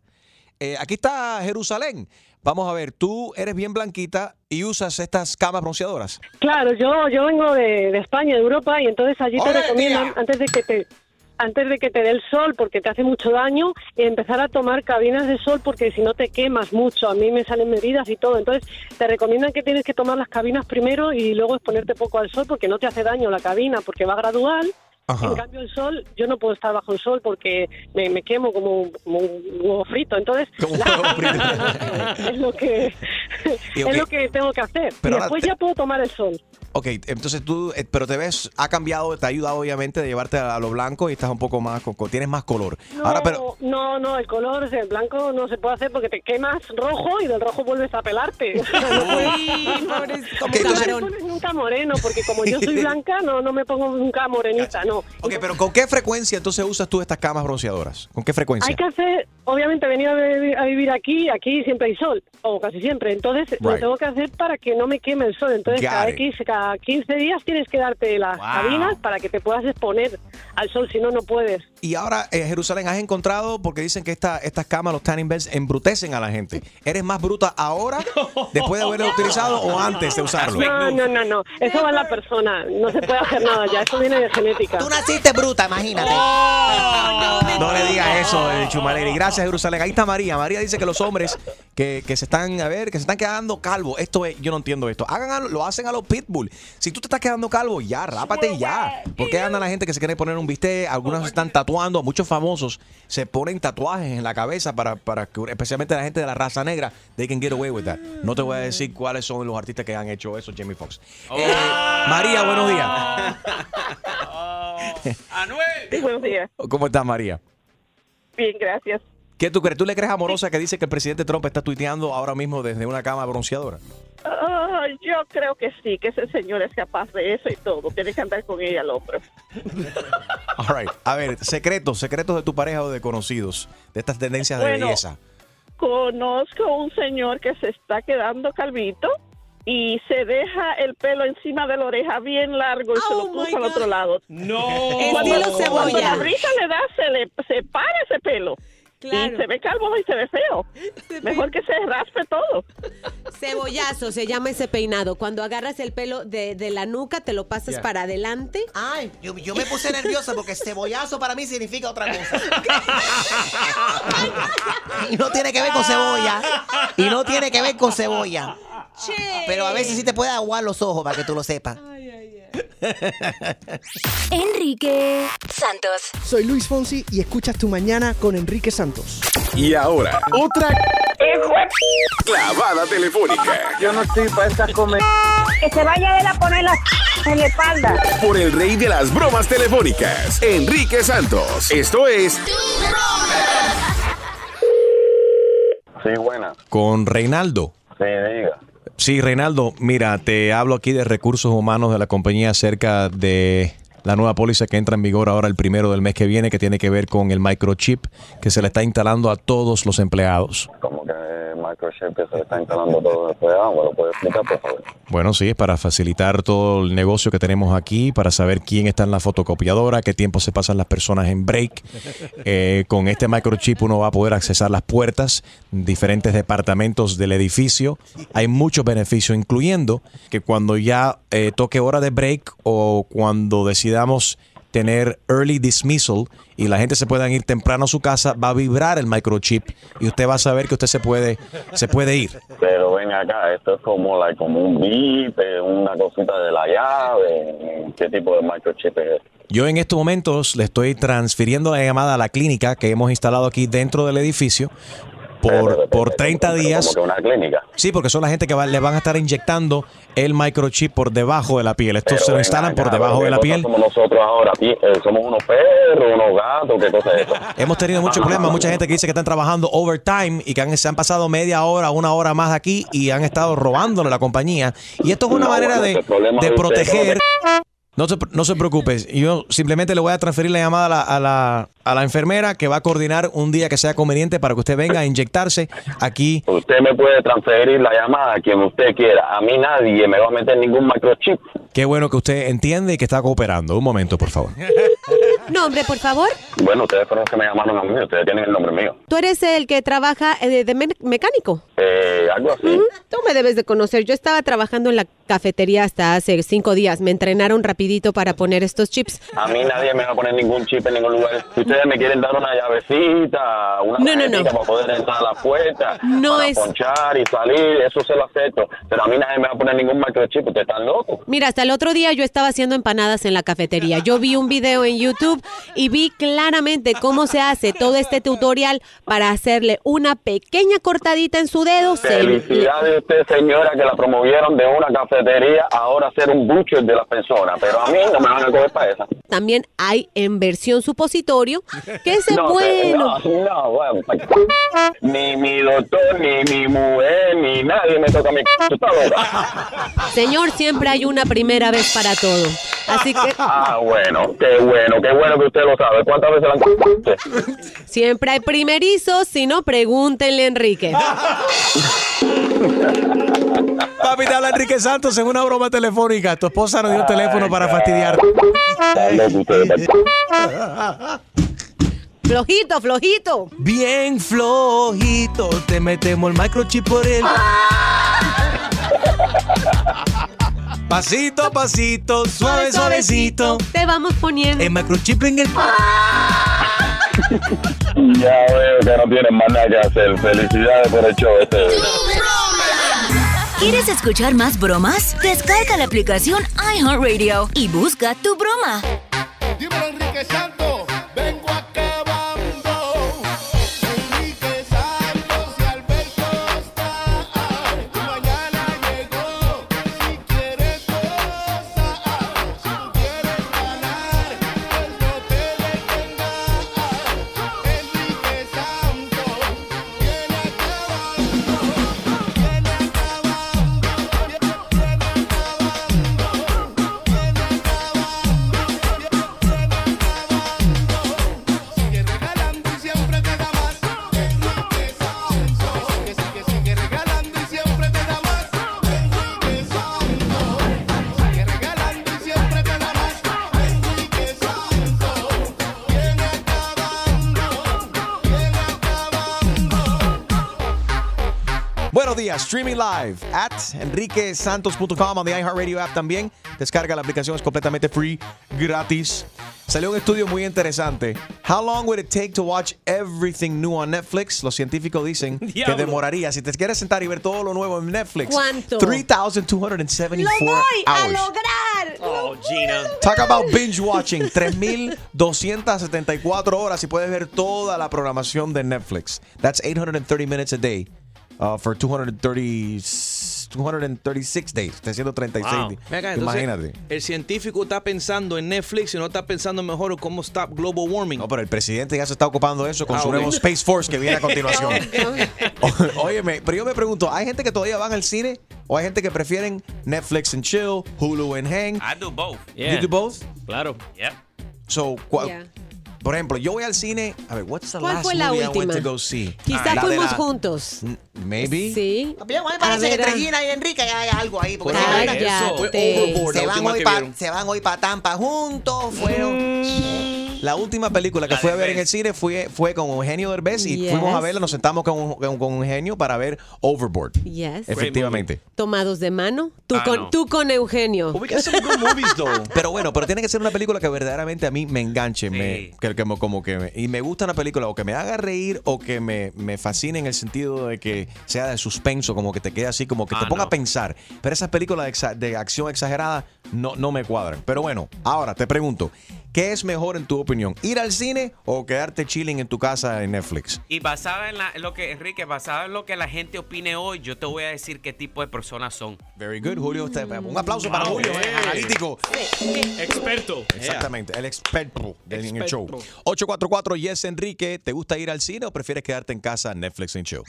Eh, aquí está Jerusalén. Vamos a ver, tú eres bien blanquita y usas estas camas bronceadoras. Claro, yo, yo vengo de, de España, de Europa, y entonces allí te ¡Ole, recomiendan, tía! antes de que te antes de que te dé el sol porque te hace mucho daño, empezar a tomar cabinas de sol porque si no te quemas mucho. A mí me salen medidas y todo. Entonces te recomiendan que tienes que tomar las cabinas primero y luego exponerte poco al sol porque no te hace daño la cabina porque va gradual. Ajá. En cambio el sol, yo no puedo estar bajo el sol porque me, me quemo como, como un huevo frito. Entonces es lo que es lo que tengo que hacer. Pero y ahora después te- ya puedo tomar el sol. Ok, entonces tú, eh, pero te ves, ha cambiado, te ha ayudado obviamente de llevarte a, lo blanco y estás un poco más, tienes más color. No, Ahora, pero, no, no, el color, el blanco no se puede hacer porque te quemas rojo y del rojo vuelves a pelarte. No no pones nunca moreno, porque como yo soy blanca, no, no me pongo nunca morenita, no. Ok, pero ¿con qué frecuencia entonces usas tú estas camas bronceadoras? ¿Con qué frecuencia? Hay que hacer, obviamente, a vivir, a vivir aquí, aquí siempre hay sol, o casi siempre. Entonces, lo tengo que hacer para que no me queme el sol. Entonces, Got cada. X, cada 15 días tienes que darte las Wow. cabinas para que te puedas exponer al sol, si no, no puedes. Y ahora, eh, Jerusalén, has encontrado, porque dicen que esta, estas camas, los tanning beds, embrutecen a la gente. ¿Eres más bruta ahora, después de haberlo utilizado, o antes de usarlo? No, no, no, no. Eso va en la persona. No se puede hacer nada ya. Eso viene de genética. Tú naciste bruta, imagínate. No le digas eso, eh, Chumaleri. Gracias, Jerusalén. Ahí está María. María dice que los hombres que, que se están, a ver, que se están quedando calvos. Esto es, yo no entiendo esto. Hagan a- lo hacen a los pitbull. Si tú te estás quedando calvo, ya, rápate ya. ¿Por qué anda la gente que se quiere poner un bistec? Algunos se están tatuando. Muchos famosos se ponen tatuajes en la cabeza para, para que, especialmente la gente de la raza negra, they can get away with that. No te voy a decir cuáles son los artistas que han hecho eso, Jamie Foxx. Eh, María, buenos días. Sí, buenos días. ¿Cómo estás, María? Bien, gracias. ¿Qué tú crees? ¿Tú le crees amorosa que dice que el presidente Trump está tuiteando ahora mismo desde una cama bronceadora? Ah, yo creo que sí, que ese señor es capaz de eso y todo. Tiene que andar con ella el hombre. All right. A ver, secretos, secretos de tu pareja o de conocidos, de estas tendencias de Bueno. belleza. Conozco un señor que se está quedando calvito y se deja el pelo encima de la oreja bien largo y se lo puso al otro lado. No. Cuando, Estilo cuando cebolla. la brisa le da, se le se para ese pelo. Claro. Y se ve calvo y se ve feo. Mejor que se raspe todo. Cebollazo se llama ese peinado. Cuando agarras el pelo de, de la nuca, te lo pasas para adelante. Ay, yo, yo me puse nerviosa porque cebollazo para mí significa otra cosa. y no tiene que ver con cebolla. Y no tiene que ver con cebolla. Pero a veces sí te puede aguar los ojos para que tú lo sepas. Enrique Santos. Soy Luis Fonsi y escuchas tu mañana con Enrique Santos. Y ahora, otra clavada telefónica Yo no estoy para estas comer. Que se vaya él a poner la en la espalda. por el rey de las bromas telefónicas, Enrique Santos. Esto es Sí, buena. Con Reinaldo. Sí, diga. Sí, Reinaldo, mira, te hablo aquí de recursos humanos de la compañía acerca de la nueva póliza que entra en vigor ahora el primero del mes que viene, que tiene que ver con el microchip que se le está instalando a todos los empleados. Como que microchip que se le está instalando todo después de agua. ¿Lo puede explicar, por favor? Bueno, sí, es para facilitar todo el negocio que tenemos aquí, para saber quién está en la fotocopiadora, qué tiempo se pasan las personas en break. Eh, con este microchip uno va a poder accesar las puertas, diferentes departamentos del edificio. Hay muchos beneficios, incluyendo que cuando ya eh, toque hora de break o cuando decidamos tener early dismissal y la gente se pueda ir temprano a su casa, va a vibrar el microchip y usted va a saber que usted se puede, se puede ir. Pero ven acá, esto es como, like, como un bip, una cosita de la llave. ¿Qué tipo de microchip es? Yo en estos momentos le estoy transfiriendo la llamada a la clínica que hemos instalado aquí dentro del edificio por, por 30 días. Como que una clínica. Sí, porque son la gente que va- le van a estar inyectando el microchip por debajo de la piel. Estos se lo instalan por debajo ¿qué de la piel. Somos nosotros ahora, eh, somos unos perros, unos gatos, ¿qué cosa es eso? Hemos tenido muchos problemas, mucha gente que dice que están trabajando overtime y que han- se han pasado media hora, una hora más aquí y han estado robándole a la compañía. Y esto es una No, manera bueno, de, proteger. ¿No? Se, no se preocupe, yo simplemente le voy a transferir la llamada a la, a, la, a la enfermera que va a coordinar un día que sea conveniente para que usted venga a inyectarse aquí. Usted me puede transferir la llamada a quien usted quiera. A mí nadie me va a meter ningún microchip. Qué bueno que usted entiende y que está cooperando. Un momento, por favor. Nombre, por favor. Bueno, ustedes fueron los que me llamaron a mí, ustedes tienen el nombre mío. Tú eres el que trabaja eh, de me- mecánico. Eh, algo así. Tú me debes de conocer. Yo estaba trabajando en la cafetería hasta hace cinco días. Me entrenaron rapidito para poner estos chips. A mí nadie me va a poner ningún chip en ningún lugar. Si ustedes me quieren dar una llavecita, una No, no, no. para poder entrar a la puerta, No para es- ponchar y salir, eso se lo acepto. Pero a mí nadie me va a poner ningún microchip, ustedes están locos. Mira, hasta el otro día yo estaba haciendo empanadas en la cafetería. Yo vi un video en YouTube y vi claramente cómo se hace todo este tutorial para hacerle una pequeña cortadita en su dedo. Felicidades a usted, señora, que la promovieron de una cafetería a ahora ser un butcher de las personas. Pero a mí no me van a coger para esa. También hay en versión supositorio, que es No, bueno. No, no, bueno, ni mi doctor, ni mi mujer, ni nadie me toca mi. Señor, siempre hay una primera vez para todo. Así que Ah, bueno, qué bueno, qué bueno que usted lo sabe. ¿Cuántas veces la han siempre hay primerizos, si no, pregúntenle a Enrique. Papi, te habla Enrique Santos en una broma telefónica. Tu esposa nos dio un teléfono para fastidiar. Flojito, flojito. Bien flojito, te metemos el microchip por él. Pasito a pasito, suave, suavecito. Te vamos poniendo. El microchip en el. Ya veo que no tienen más nada que hacer. Felicidades por el show este. ¿Quieres escuchar más bromas? Descarga la aplicación iHeartRadio y busca tu broma. Dímelo, Enrique Santos. Streaming live at enriquesantos.com on the iHeartRadio app también. Descarga la aplicación, es completamente free, gratis. Salió un estudio muy interesante. How long would it take to watch everything new on Netflix? Los científicos dicen que demoraría, si te quieres sentar y ver todo lo nuevo en Netflix, ¿Cuánto? 3,274 ¡Lo voy a lograr! Oh, Gina. Talk about binge watching. 3,274 horas y puedes ver toda la programación de Netflix. That's 830 minutes a day uh, for 230, 236 days. 336 Wow. días. Entonces, Imagínate. El científico está pensando en Netflix y no está pensando mejor en cómo stop global warming. No, pero el presidente ya se está ocupando de eso con Ah, su nuevo Space Force que viene a continuación. Óyeme, pero yo me pregunto, ¿hay gente que todavía van al cine? ¿O hay gente que prefieren Netflix and chill, Hulu and hang? I do both. You do both? Claro. Yep. So, Yeah. Por ejemplo, yo voy al cine. A ver, what's the ¿Cuál last fue la movie I went última? to go see? Quizás La de fuimos la- juntos. Maybe. Sí. Bien, a mí me A parece que ver, entre ah. Gina y Enrique hay algo ahí. Porque Pues se, van- cállate. Fue Overboard, se la van última hoy que pa- vieron. se van hoy para Tampa juntos. Fueron. La última película que La fui a ver en el cine fue, fue con Eugenio Derbez y Yes. fuimos a verla, nos sentamos con, con, con Eugenio para ver Overboard. Yes. Efectivamente. Tomados de mano. Tú, Ah, con, no. tú con Eugenio. Pero bueno, pero tiene que ser una película que verdaderamente a mí me enganche, me, que, que me- como que me- y me gusta una película o que me haga reír o que me, me fascine en el sentido de que sea de suspenso, como que te quede así, como que te Ah, ponga no. a pensar. Pero esas películas de, exa- de acción exagerada no, no me cuadran. Pero bueno, ahora te pregunto, ¿qué es mejor en tu opinión? ¿Ir al cine o quedarte chilling en tu casa en Netflix? Y basada en, la- en lo que, Enrique, basada en lo que la gente opine hoy, yo te voy a decir qué tipo de personas son. Very good, Julio. Un aplauso para Wow. Julio, eh, analítico. Experto. Exactamente, el experto del en el show. Experto. 844 Yes Enrique, ¿te gusta ir al cine o prefieres quedarte en casa Netflix and chill?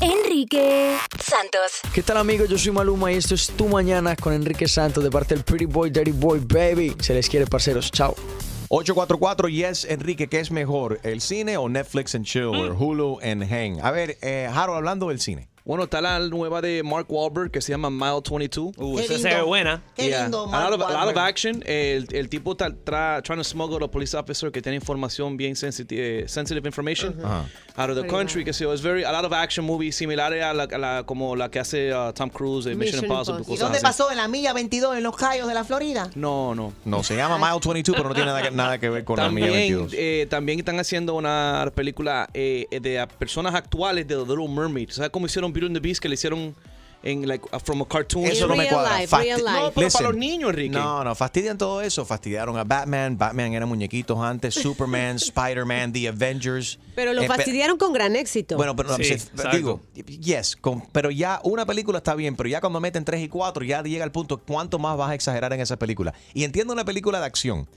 Enrique Santos. ¿Qué tal amigos? Yo soy Maluma y esto es Tu Mañana con Enrique Santos de parte del Pretty Boy, Dirty Boy, Baby. Se les quiere, parceros. Chao. 844 Yes Enrique, ¿qué es mejor? ¿El cine o Netflix and chill? O Hulu and hang. A ver, eh, Harold, hablando del cine. Bueno, está la nueva de Mark Wahlberg que se llama Mile 22. Uh, esa se ve buena. Qué Yeah. lindo, a, Mark lot of, a lot of action. El, el tipo está tra- trying to smuggle a police officer que tiene información bien sensitive, sensitive information Ajá. out of the Very country. Que se es very a lot of action movies similares a la, a la- como la que hace uh, Tom Cruise en Mission, Mission Impossible. Impossible. ¿Y dónde así. pasó? En la milla 22, en los Cayos de la Florida. No, no. No, se llama Mile 22, pero no tiene nada que, nada que ver con la milla También, 22. eh, también están haciendo una película eh, de a personas actuales de The Little Mermaid. ¿Sabes cómo hicieron Beauty and the Beast? Que le hicieron en, like, uh, from a cartoon. Eso no me cuadra. life, Fasti-. No, pero Listen. para los niños, Enrique. No, no, fastidian todo eso. Fastidiaron a Batman. Batman era muñequitos antes. Superman, Spider-Man, The Avengers. Pero lo Eh, pe- fastidiaron con gran éxito. Bueno, pero no, Sí, exacto. digo, yes, con- pero ya una película está bien, pero ya cuando meten 3 y 4 ya llega el punto, ¿cuánto más vas a exagerar en esa película? Y entiendo una película de acción,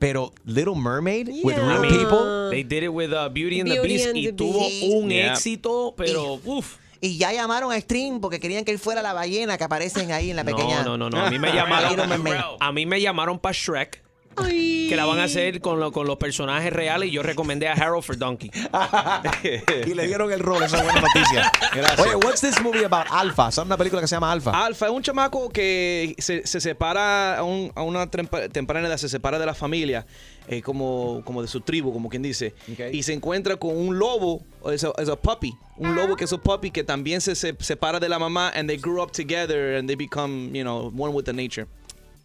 pero Little Mermaid with real I mean, people, They did it with uh, Beauty and the Beast and y the tuvo Beast. un Yeah. éxito, pero uff. Y ya llamaron a Stream porque querían que él fuera la ballena que aparecen ahí en la pequeña. No, no, no, no. A mí me llamaron. a mí me llamaron para Shrek. Que la van a hacer con, lo- con los personajes reales y yo recomendé a Harold for Donkey. y le dieron el rol, esa es buena noticia. Gracias. Oye, what's this movie about? Alpha, ¿sabes una película que se llama Alpha? Alfa es un chamaco que se, se separa a, un- a una trempa- temprana edad, se separa de la familia, eh, como, como de su tribu, como quien dice, y se encuentra con un lobo, es a, puppy, un lobo que es un puppy que también se, se separa de la mamá, and they grew up together and they become, you know, one with the nature.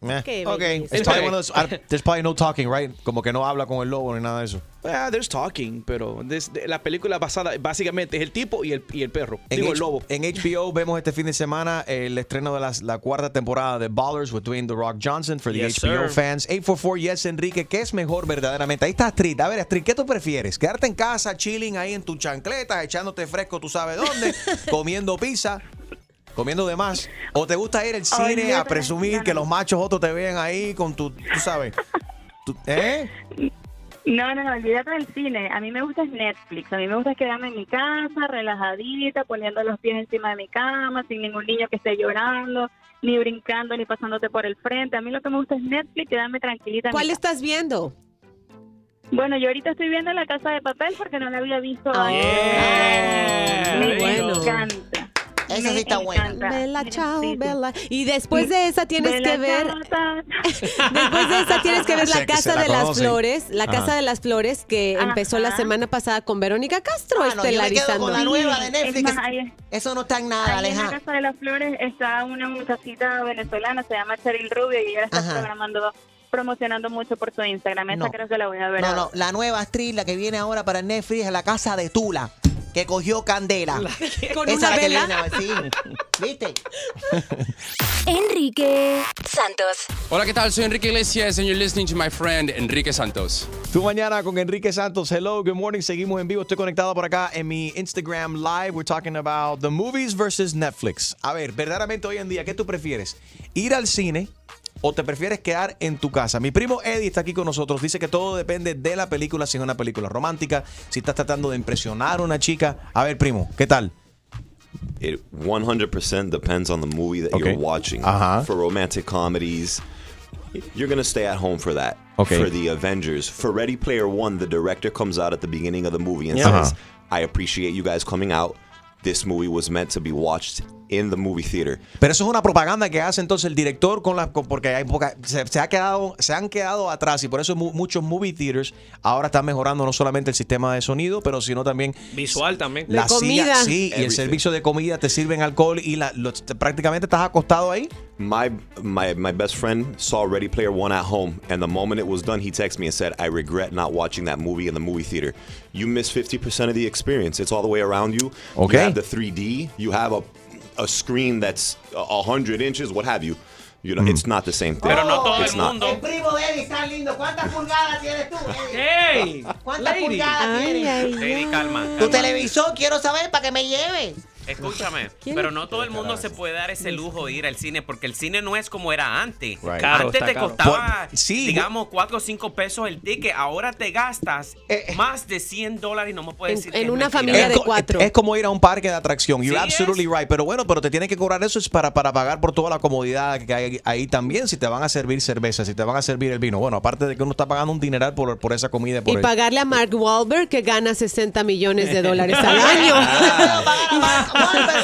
Eh, Qué okay. It's probably one of those- I- there's probably no talking, right? Como que no habla con el lobo ni nada de eso. Ah, there's talking, pero this- de- la película basada básicamente es el tipo y el, y el perro, En, digo H- el lobo. en HBO vemos este fin de semana el estreno de las- la cuarta temporada de Ballers with Dwayne The Rock Johnson for the Yes, HBO sir. fans. 844 Yes Enrique, ¿qué es mejor verdaderamente? Ahí está Astrid. A ver, Astrid, ¿qué tú prefieres? ¿Quedarte en casa, chilling ahí en tu chancleta, echándote fresco tú sabes dónde, comiendo pizza? Comiendo de más. ¿O te gusta ir al cine Olvídate a presumir que los machos otros te vean ahí con tu, tú sabes? tu- ¿Eh? No, no, no, olvídate del cine. A mí me gusta es Netflix. A mí me gusta quedarme en mi casa, relajadita, poniendo los pies encima de mi cama, sin ningún niño que esté llorando, ni brincando, ni pasándote por el frente. A mí lo que me gusta es Netflix, quedarme tranquilita. en mi ¿Cuál casa. estás viendo? Bueno, yo ahorita estoy viendo La Casa de Papel porque no la había visto Ah. Yeah. Me encanta. Esa sí está buena. Bella, chao, Bella. Y después de esa tienes Bella, que ver. Después de esa tienes que ver La Casa la de las. Flores. La Ajá. Casa de las Flores que empezó la semana pasada con Verónica Castro Ah, no, yo me quedo estelarizando. con la nueva de Es Netflix. más, ahí- Eso no está en nada, Ahí en la. Casa de las Flores está una muchachita venezolana, se llama Cheryl Rubio y ella la está Ajá. programando, promocionando mucho por su Instagram. Esa No. creo que la voy a ver. No, ahora. no, la nueva actriz, la que viene ahora para Netflix es la casa de Tula, que cogió candela. ¿Con Esa una que vela? sí. ¿Viste? Enrique Santos. Hola, ¿qué tal? Soy Enrique Iglesias and you're listening to my friend Enrique Santos. Tu mañana con Enrique Santos. Hello, good morning. Seguimos en vivo. Estoy conectado por acá en mi Instagram Live. We're talking about the movies versus Netflix. A ver, verdaderamente hoy en día, ¿qué tú prefieres? ¿Ir al cine o te prefieres quedar en tu casa? Mi primo Eddie está aquí con nosotros. Dice que todo depende de la película, si es una película romántica, si estás tratando de impresionar a una chica. A ver, primo, ¿qué tal? It 100% depends on the movie that Okay. you're watching. Uh-huh. For romantic comedies, you're going to stay at home for that. Okay. For the Avengers, for Ready Player One, the director comes out at the beginning of the movie and Yeah. says. I appreciate you guys coming out. This movie was meant to be watched in the movie theater. Pero eso es una propaganda que hace entonces el director con la con- porque hay poca, se, se ha quedado se han quedado atrás y por eso mu- muchos movie theaters ahora están mejorando no solamente el sistema de sonido, pero sino también Visual también. la silla, sí, y el Everything. servicio de comida te sirven alcohol y la, lo- te- prácticamente estás acostado ahí. My, my my best friend saw Ready Player One at home, and the moment it was done, he texted me and said, "I regret not watching that movie in the movie theater. You miss 50% of the experience. It's all the way around you. Okay. You have the 3D. You have a a screen that's a hundred inches, what have you. You know, it's not the same thing. Pero no todo It's el not. mundo. El primo de Eddie está lindo. ¿Cuántas pulgadas tienes tú, Eddie? ¡Hey! ¿Cuántas Lady. pulgadas Ay, tienes? ay, Lady, calma. Tu televisor quiero saber para que me lleve. Escúchame, pero no todo el mundo se puede dar ese lujo de ir al cine porque el cine no es como era antes. Right. Caro, antes te costaba, sí, digamos, 4 o 5 pesos el ticket. Ahora te gastas más de 100 dólares y no me puedes En- decir que en una familia de cuatro. Es como ir a un parque de atracción. You're Sí absolutely right. Pero bueno, pero te tienen que cobrar eso es para, para pagar por toda la comodidad que hay ahí también. Si te van a servir cerveza, si te van a servir el vino. Bueno, aparte de que uno está pagando un dineral por, por esa comida. y Por Y el- pagarle a Mark Wahlberg que gana 60 millones de dólares al año.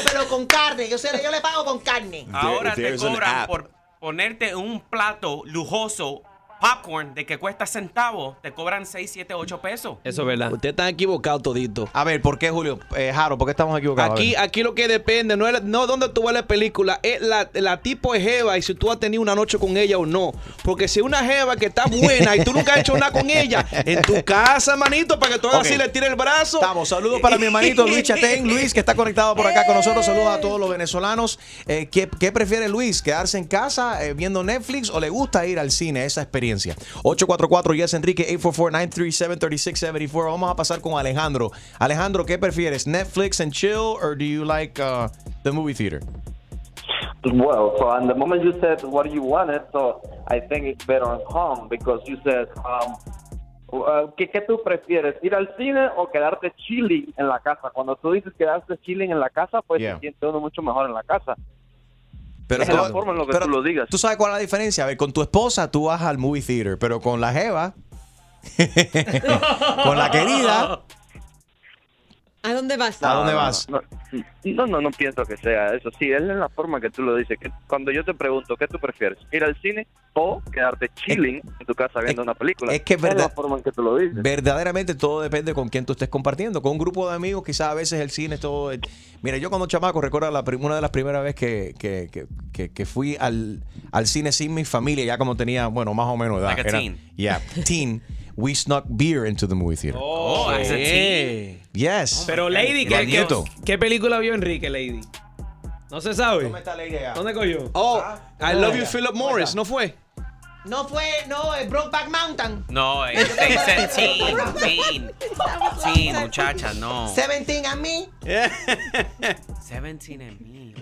Pero con carne. Yo, sé, yo le pago con carne. Ahora te cobran por ponerte un plato lujoso popcorn de que cuesta centavos, te cobran 6, 7, 8 pesos. Eso es verdad. Usted está equivocado todito. A ver, ¿por qué, Julio? Eh, Jaro, ¿por qué estamos equivocados? Aquí, aquí lo que depende, no es no dónde tú ves la película, es la, la tipo de jeva y si tú has tenido una noche con ella o no. Porque si una jeva que está buena y tú nunca has hecho nada con ella, en tu casa, manito, para que tú Ok. así le tires el brazo. Estamos. Saludos para mi hermanito Luis Chatén. Luis, que está conectado por acá con nosotros. Saludos a todos los venezolanos. Eh, ¿qué, qué prefiere Luis? ¿Quedarse en casa eh, viendo Netflix o le gusta ir al cine? Esa experiencia. 844 Yes Enrique 844-937-3674. Vamos a pasar con Alejandro. Alejandro, ¿qué prefieres? ¿Netflix and chill or do you like uh, the movie theater? Well, so and the moment you said what you wanted, so I think it's better at home because you said, um, uh, ¿qué, ¿qué tú prefieres? ¿Ir al cine o quedarte chilling en la casa? Cuando tú dices quedarte chilling en la casa, pues Yeah. se siente uno mucho mejor en la casa. Pero es la forma en lo que tú lo digas. ¿Tú sabes cuál es la diferencia? A ver, con tu esposa tú vas al movie theater, pero con la jeva, con la querida, ¿A dónde vas? ¿A dónde no, vas? No, no, no, no pienso que sea eso. Sí, es en la forma que tú lo dices. Que cuando yo te pregunto, ¿qué tú prefieres? ¿Ir al cine o quedarte chilling en tu casa viendo una película? es que es la verdad- forma en que tú lo dices. verdaderamente todo depende con quién tú estés compartiendo. Con un grupo de amigos, quizás a veces el cine es todo. Mira, yo cuando chamaco recuerdo la, una de las primeras veces que, que, que, que- que fui al, al cine sin mi familia, ya como tenía, bueno, más o menos edad. Like a Era- teen. Yeah, teen. We snuck beer into the movie theater. Oh, a teen. Yes. Pero Lady, ¿qué, qué, Igualito. qué película vio Enrique, Lady? No se sabe. ¿Dónde está Lady allá? ¿Dónde cogió? Oh, Ah, I love you, Philip Morris, ¿no fue? No fue, no, el Brokeback Mountain. No, es es teen, teen. Teen, muchacha, no. 17 a mí. 17 en mí.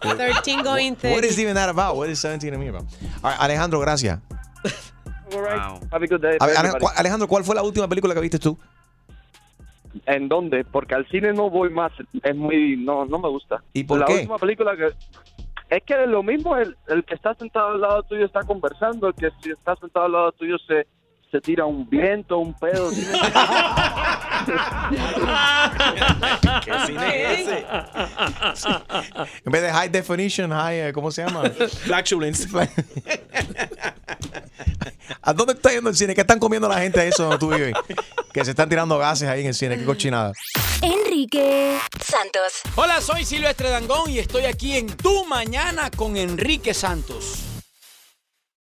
13 going What is 30. even that about? What is 17 to me about? All right, Alejandro, gracias. All right. Wow. Have a good day. A ver, Ale- everybody. ¿cuál- Alejandro, ¿cuál fue la última película que viste tú? ¿En dónde? Porque al cine no voy más. Es muy. No, no me gusta. ¿Y por la qué? última película que. Es que lo mismo, el, el que está sentado al lado tuyo está conversando, el que si está sentado al lado tuyo se, se tira un viento, un pedo. ¿Qué cine es ese? En vez de high definition, high, eh, ¿cómo se llama? Flatulence. ¿A dónde está yendo el cine? ¿Qué están comiendo la gente eso donde tú vives? Que se están tirando gases ahí en el cine. Qué cochinada. Enrique Santos. Hola, soy Silvestre Dangón y estoy aquí en Tu Mañana con Enrique Santos.